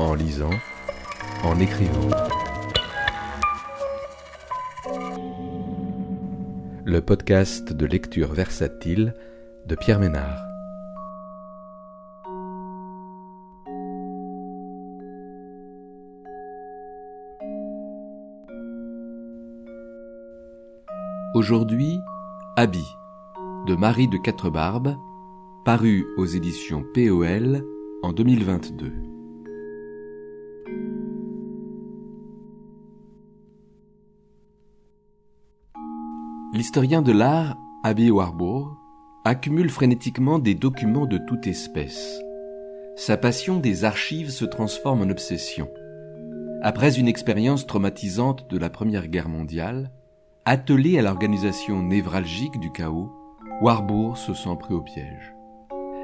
en lisant, en écrivant. Le podcast de lecture versatile de Pierre Ménard. Aujourd'hui, Habit de Marie de Quatre-Barbes, paru aux éditions POL en 2022. L'historien de l'art, Abby Warburg, accumule frénétiquement des documents de toute espèce. Sa passion des archives se transforme en obsession. Après une expérience traumatisante de la Première Guerre mondiale, attelé à l'organisation névralgique du chaos, Warburg se sent pris au piège.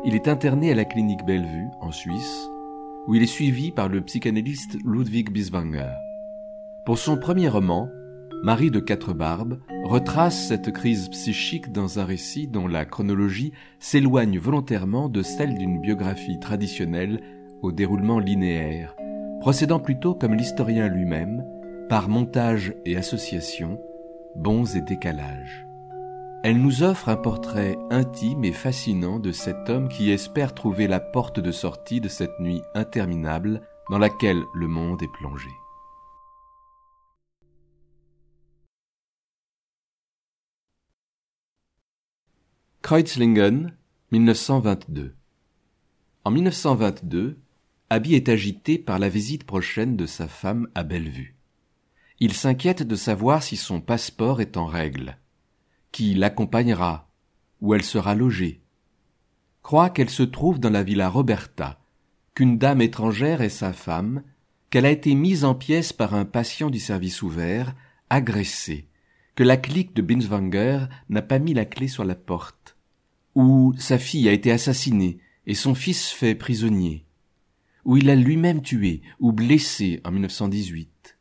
Il est interné à la clinique Bellevue, en Suisse, où il est suivi par le psychanalyste Ludwig Biswanger. Pour son premier roman, Marie de Quatre Barbes retrace cette crise psychique dans un récit dont la chronologie s'éloigne volontairement de celle d'une biographie traditionnelle au déroulement linéaire, procédant plutôt comme l'historien lui-même, par montage et association, bons et décalages. Elle nous offre un portrait intime et fascinant de cet homme qui espère trouver la porte de sortie de cette nuit interminable dans laquelle le monde est plongé. Kreuzlingen, 1922. En 1922, Abby est agité par la visite prochaine de sa femme à Bellevue. Il s'inquiète de savoir si son passeport est en règle qui l'accompagnera, où elle sera logée? Croit qu'elle se trouve dans la villa Roberta, qu'une dame étrangère est sa femme, qu'elle a été mise en pièces par un patient du service ouvert, agressée, que la clique de Binswanger n'a pas mis la clé sur la porte, où sa fille a été assassinée et son fils fait prisonnier, où il a lui-même tué ou blessé en 1918,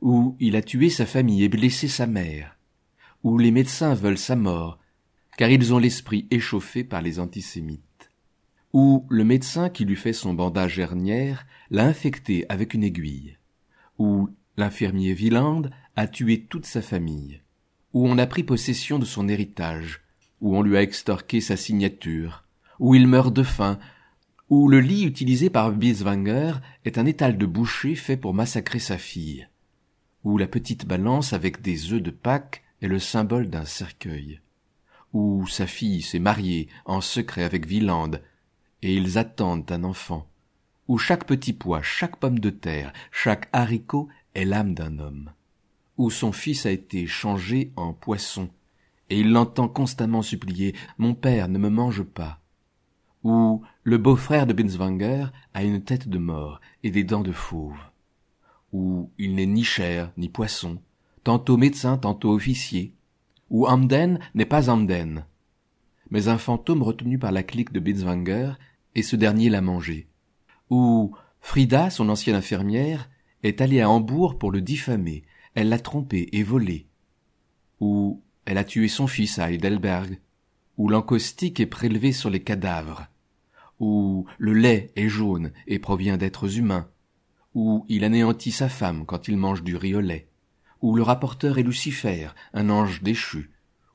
où il a tué sa famille et blessé sa mère, où les médecins veulent sa mort, car ils ont l'esprit échauffé par les antisémites, où le médecin qui lui fait son bandage hernière l'a infecté avec une aiguille, où l'infirmier Wieland a tué toute sa famille, où on a pris possession de son héritage, où on lui a extorqué sa signature, où il meurt de faim, où le lit utilisé par Bieswanger est un étal de boucher fait pour massacrer sa fille, où la petite balance avec des œufs de Pâques est le symbole d'un cercueil, où sa fille s'est mariée en secret avec Wieland, et ils attendent un enfant, où chaque petit pois, chaque pomme de terre, chaque haricot est l'âme d'un homme, où son fils a été changé en poisson, et il l'entend constamment supplier Mon père, ne me mange pas. Où le beau-frère de Binswanger a une tête de mort et des dents de fauve. Où il n'est ni chair ni poisson, tantôt médecin, tantôt officier, où Amden n'est pas Amden, mais un fantôme retenu par la clique de Binswanger, et ce dernier l'a mangé, où Frida, son ancienne infirmière, est allée à Hambourg pour le diffamer, elle l'a trompé et volé, où elle a tué son fils à Heidelberg, où l'encaustique est prélevé sur les cadavres, où le lait est jaune et provient d'êtres humains, où il anéantit sa femme quand il mange du riz au où le rapporteur est Lucifer, un ange déchu,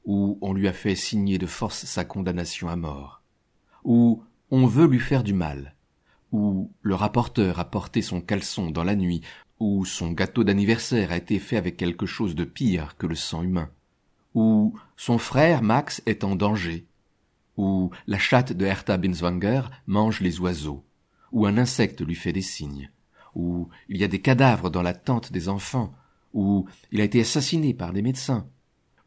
où on lui a fait signer de force sa condamnation à mort, où on veut lui faire du mal, où le rapporteur a porté son caleçon dans la nuit, où son gâteau d'anniversaire a été fait avec quelque chose de pire que le sang humain, où son frère Max est en danger, où la chatte de Hertha Binswanger mange les oiseaux, où un insecte lui fait des signes, où il y a des cadavres dans la tente des enfants, où il a été assassiné par des médecins,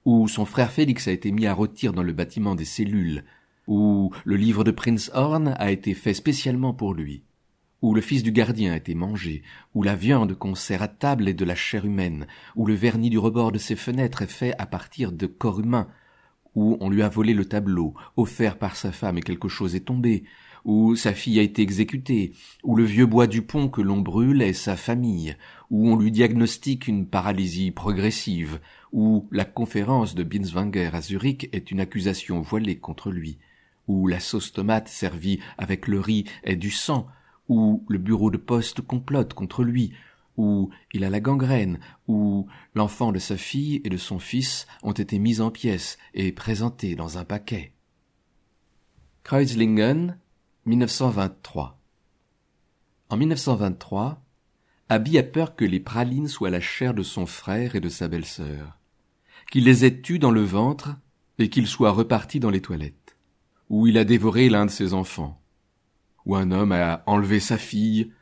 où son frère Félix a été mis à rôtir dans le bâtiment des cellules, où le livre de Prince Horn a été fait spécialement pour lui, où le fils du gardien a été mangé, où la viande qu'on sert à table est de la chair humaine, où le vernis du rebord de ses fenêtres est fait à partir de corps humains, où on lui a volé le tableau, offert par sa femme et quelque chose est tombé, où sa fille a été exécutée, où le vieux bois du pont que l'on brûle est sa famille, où on lui diagnostique une paralysie progressive, où la conférence de Binswanger à Zurich est une accusation voilée contre lui, où la sauce tomate servie avec le riz est du sang, ou le bureau de poste complote contre lui, ou il a la gangrène, ou l'enfant de sa fille et de son fils ont été mis en pièces et présentés dans un paquet. Kreuzlingen, 1923. En 1923, Abby a peur que les pralines soient la chair de son frère et de sa belle-sœur, qu'il les ait tues dans le ventre et qu'il soit reparti dans les toilettes, ou il a dévoré l'un de ses enfants, ou un homme a enlevé sa fille,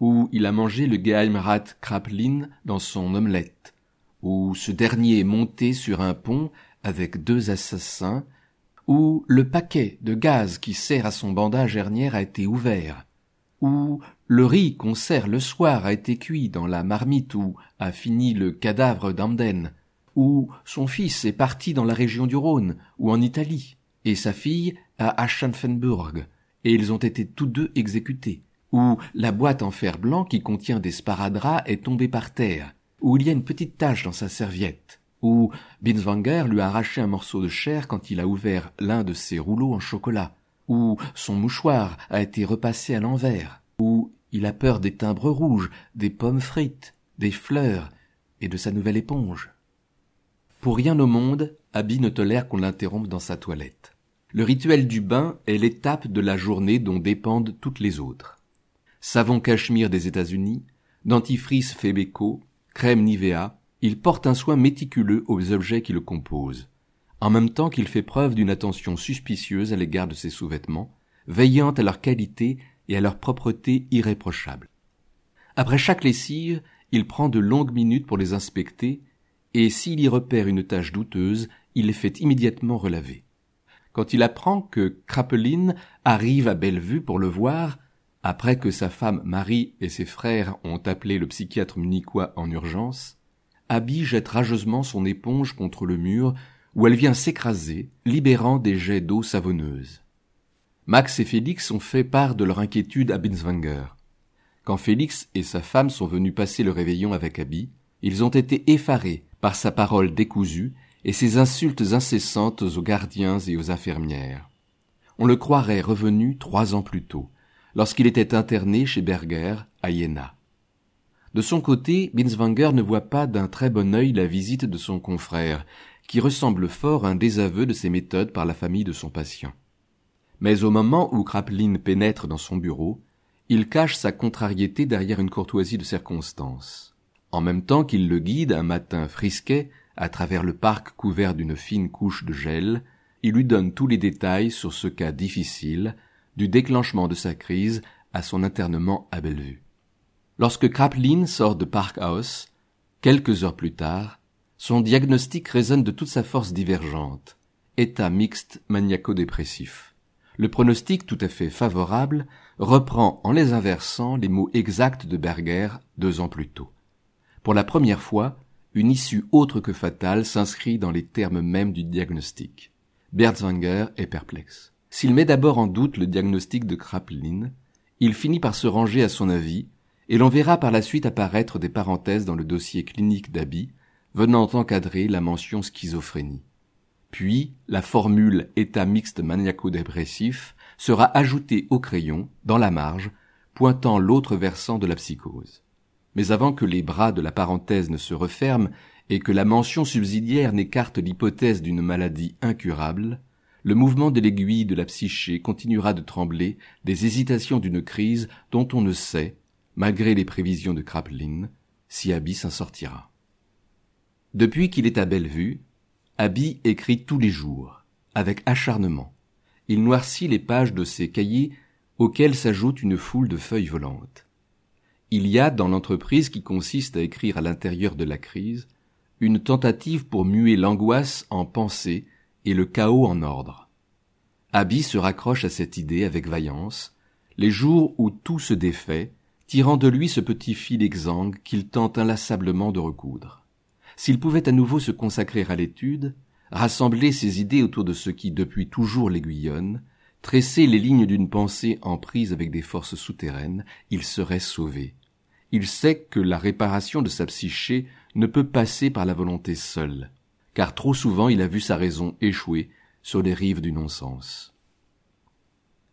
ou il a mangé le Geheimrat Kraplin dans son omelette, ou ce dernier est monté sur un pont avec deux assassins, ou le paquet de gaz qui sert à son bandage hernière a été ouvert, ou le riz qu'on sert le soir a été cuit dans la marmite où a fini le cadavre d'Amden, ou son fils est parti dans la région du Rhône ou en Italie, et sa fille à Aschenfenburg, et ils ont été tous deux exécutés, ou la boîte en fer blanc qui contient des sparadraps est tombée par terre, ou il y a une petite tache dans sa serviette, ou Binswanger lui a arraché un morceau de chair quand il a ouvert l'un de ses rouleaux en chocolat, ou son mouchoir a été repassé à l'envers, ou il a peur des timbres rouges, des pommes frites, des fleurs et de sa nouvelle éponge. Pour rien au monde, Abby ne tolère qu'on l'interrompe dans sa toilette. Le rituel du bain est l'étape de la journée dont dépendent toutes les autres. Savon cachemire des États-Unis, dentifrice Febeco, crème Nivea, il porte un soin méticuleux aux objets qui le composent en même temps qu'il fait preuve d'une attention suspicieuse à l'égard de ses sous-vêtements, veillant à leur qualité et à leur propreté irréprochable. Après chaque lessive, il prend de longues minutes pour les inspecter, et s'il y repère une tache douteuse, il les fait immédiatement relaver. Quand il apprend que Crapeline arrive à Bellevue pour le voir, après que sa femme Marie et ses frères ont appelé le psychiatre munichois en urgence, Abby jette rageusement son éponge contre le mur où elle vient s'écraser, libérant des jets d'eau savonneuse. Max et Félix ont fait part de leur inquiétude à Binswanger. Quand Félix et sa femme sont venus passer le réveillon avec Abby, ils ont été effarés par sa parole décousue et ses insultes incessantes aux gardiens et aux infirmières. On le croirait revenu trois ans plus tôt, lorsqu'il était interné chez Berger, à Iéna. De son côté, Binswanger ne voit pas d'un très bon œil la visite de son confrère, qui ressemble fort à un désaveu de ses méthodes par la famille de son patient. Mais au moment où Kraplin pénètre dans son bureau, il cache sa contrariété derrière une courtoisie de circonstance. En même temps qu'il le guide un matin frisquet à travers le parc couvert d'une fine couche de gel, il lui donne tous les détails sur ce cas difficile, du déclenchement de sa crise à son internement à Bellevue. Lorsque Kraplin sort de Park House, quelques heures plus tard, son diagnostic résonne de toute sa force divergente. État mixte maniaco-dépressif. Le pronostic tout à fait favorable reprend en les inversant les mots exacts de Berger deux ans plus tôt. Pour la première fois, une issue autre que fatale s'inscrit dans les termes mêmes du diagnostic. Berzwanger est perplexe. S'il met d'abord en doute le diagnostic de Kraplin, il finit par se ranger à son avis, et l'on verra par la suite apparaître des parenthèses dans le dossier clinique d'Abi, venant encadrer la mention schizophrénie. Puis, la formule état mixte maniaco-dépressif sera ajoutée au crayon, dans la marge, pointant l'autre versant de la psychose. Mais avant que les bras de la parenthèse ne se referment et que la mention subsidiaire n'écarte l'hypothèse d'une maladie incurable, le mouvement de l'aiguille de la psyché continuera de trembler des hésitations d'une crise dont on ne sait, malgré les prévisions de Kraplin, si Abby s'en sortira. Depuis qu'il est à Bellevue, Abby écrit tous les jours, avec acharnement. Il noircit les pages de ses cahiers auxquels s'ajoute une foule de feuilles volantes. Il y a dans l'entreprise qui consiste à écrire à l'intérieur de la crise une tentative pour muer l'angoisse en pensée et le chaos en ordre. Abby se raccroche à cette idée avec vaillance, les jours où tout se défait, tirant de lui ce petit fil exsangue qu'il tente inlassablement de recoudre s'il pouvait à nouveau se consacrer à l'étude, rassembler ses idées autour de ce qui depuis toujours l'aiguillonne, tresser les lignes d'une pensée en prise avec des forces souterraines, il serait sauvé. Il sait que la réparation de sa psyché ne peut passer par la volonté seule, car trop souvent il a vu sa raison échouer sur les rives du non-sens.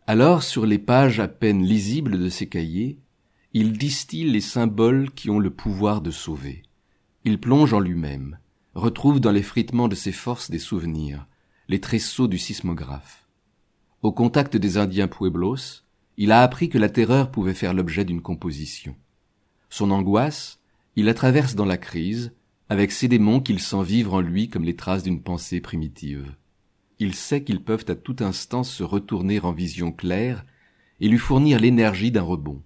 Alors, sur les pages à peine lisibles de ses cahiers, il distille les symboles qui ont le pouvoir de sauver. Il plonge en lui-même, retrouve dans l'effritement de ses forces des souvenirs, les tresseaux du sismographe. Au contact des Indiens Pueblos, il a appris que la terreur pouvait faire l'objet d'une composition. Son angoisse, il la traverse dans la crise, avec ces démons qu'il sent vivre en lui comme les traces d'une pensée primitive. Il sait qu'ils peuvent à tout instant se retourner en vision claire et lui fournir l'énergie d'un rebond.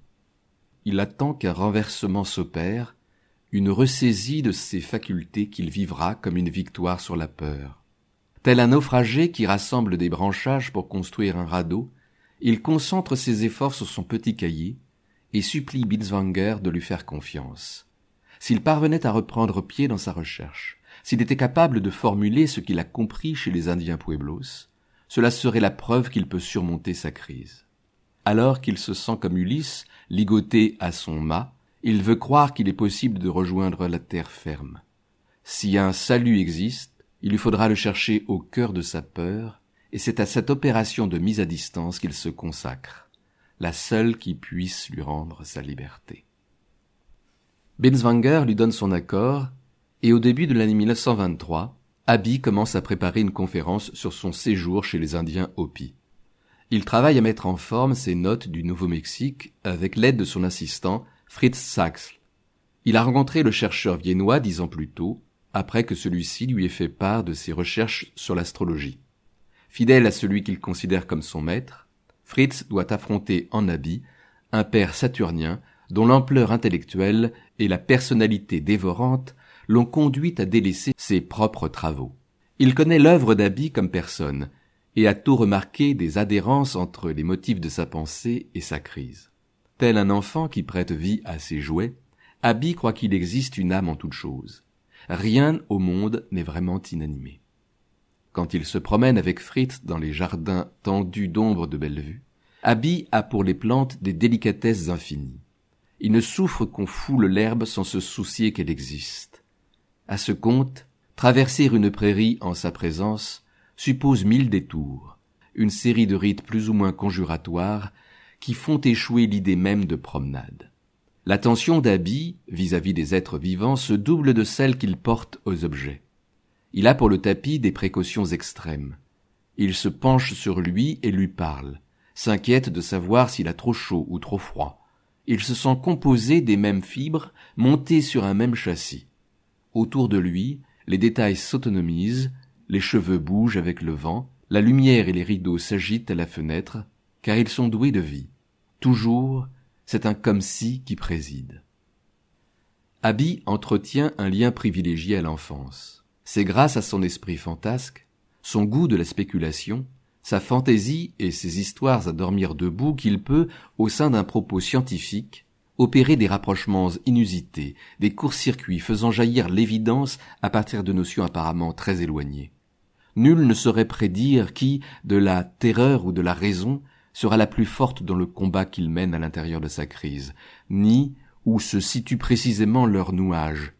Il attend qu'un renversement s'opère, une ressaisie de ses facultés qu'il vivra comme une victoire sur la peur. Tel un naufragé qui rassemble des branchages pour construire un radeau, il concentre ses efforts sur son petit cahier et supplie Binswanger de lui faire confiance. S'il parvenait à reprendre pied dans sa recherche, s'il était capable de formuler ce qu'il a compris chez les Indiens Pueblos, cela serait la preuve qu'il peut surmonter sa crise. Alors qu'il se sent comme Ulysse, ligoté à son mât, il veut croire qu'il est possible de rejoindre la terre ferme. Si un salut existe, il lui faudra le chercher au cœur de sa peur, et c'est à cette opération de mise à distance qu'il se consacre, la seule qui puisse lui rendre sa liberté. Binswanger lui donne son accord, et au début de l'année 1923, Abby commence à préparer une conférence sur son séjour chez les Indiens Hopi. Il travaille à mettre en forme ses notes du Nouveau-Mexique avec l'aide de son assistant Fritz Sachs. Il a rencontré le chercheur viennois dix ans plus tôt, après que celui-ci lui ait fait part de ses recherches sur l'astrologie. Fidèle à celui qu'il considère comme son maître, Fritz doit affronter en habit un père saturnien dont l'ampleur intellectuelle et la personnalité dévorante l'ont conduit à délaisser ses propres travaux. Il connaît l'œuvre d'Abi comme personne, et a tôt remarqué des adhérences entre les motifs de sa pensée et sa crise. Tel un enfant qui prête vie à ses jouets, Abi croit qu'il existe une âme en toute chose. Rien au monde n'est vraiment inanimé. Quand il se promène avec Fritz dans les jardins tendus d'ombre de Bellevue, Abi a pour les plantes des délicatesses infinies. Il ne souffre qu'on foule l'herbe sans se soucier qu'elle existe. À ce compte, traverser une prairie en sa présence suppose mille détours, une série de rites plus ou moins conjuratoires qui font échouer l'idée même de promenade. L'attention d'Abi vis-à-vis des êtres vivants se double de celle qu'il porte aux objets. Il a pour le tapis des précautions extrêmes. Il se penche sur lui et lui parle, s'inquiète de savoir s'il a trop chaud ou trop froid, il se sent composé des mêmes fibres, monté sur un même châssis. Autour de lui, les détails s'autonomisent, les cheveux bougent avec le vent, la lumière et les rideaux s'agitent à la fenêtre, car ils sont doués de vie. Toujours, c'est un comme si qui préside. Abby entretient un lien privilégié à l'enfance. C'est grâce à son esprit fantasque, son goût de la spéculation, sa fantaisie et ses histoires à dormir debout qu'il peut, au sein d'un propos scientifique, opérer des rapprochements inusités, des courts-circuits faisant jaillir l'évidence à partir de notions apparemment très éloignées. Nul ne saurait prédire qui, de la terreur ou de la raison, sera la plus forte dans le combat qu'il mène à l'intérieur de sa crise, ni où se situe précisément leur nouage.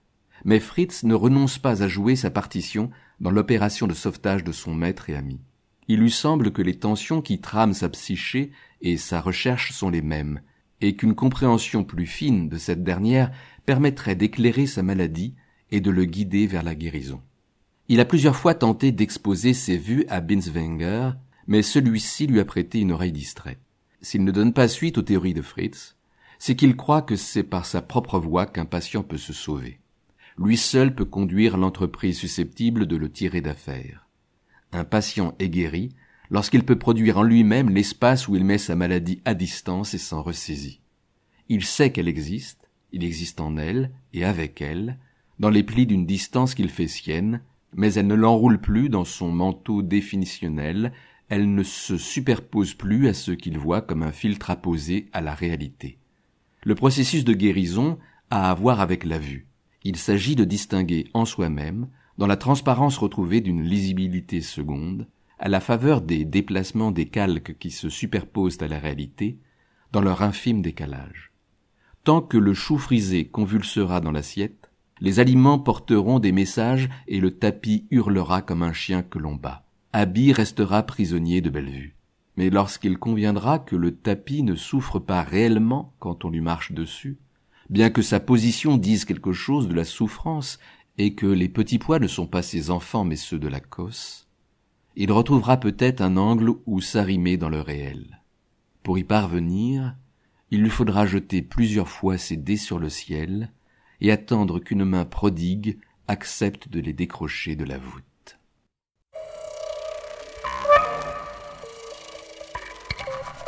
Mais Fritz ne renonce pas à jouer sa partition dans l'opération de sauvetage de son maître et ami il lui semble que les tensions qui trament sa psyché et sa recherche sont les mêmes, et qu'une compréhension plus fine de cette dernière permettrait d'éclairer sa maladie et de le guider vers la guérison. Il a plusieurs fois tenté d'exposer ses vues à Binswanger, mais celui-ci lui a prêté une oreille distraite. S'il ne donne pas suite aux théories de Fritz, c'est qu'il croit que c'est par sa propre voix qu'un patient peut se sauver. Lui seul peut conduire l'entreprise susceptible de le tirer d'affaire. Un patient est guéri lorsqu'il peut produire en lui-même l'espace où il met sa maladie à distance et s'en ressaisit. Il sait qu'elle existe, il existe en elle et avec elle, dans les plis d'une distance qu'il fait sienne, mais elle ne l'enroule plus dans son manteau définitionnel, elle ne se superpose plus à ce qu'il voit comme un filtre apposé à la réalité. Le processus de guérison a à voir avec la vue. Il s'agit de distinguer en soi-même dans la transparence retrouvée d'une lisibilité seconde, à la faveur des déplacements des calques qui se superposent à la réalité, dans leur infime décalage. Tant que le chou frisé convulsera dans l'assiette, les aliments porteront des messages et le tapis hurlera comme un chien que l'on bat. Abby restera prisonnier de Bellevue. mais lorsqu'il conviendra que le tapis ne souffre pas réellement quand on lui marche dessus, bien que sa position dise quelque chose de la souffrance et que les petits pois ne sont pas ses enfants mais ceux de la cosse, il retrouvera peut-être un angle où s'arrimer dans le réel. Pour y parvenir, il lui faudra jeter plusieurs fois ses dés sur le ciel et attendre qu'une main prodigue accepte de les décrocher de la voûte.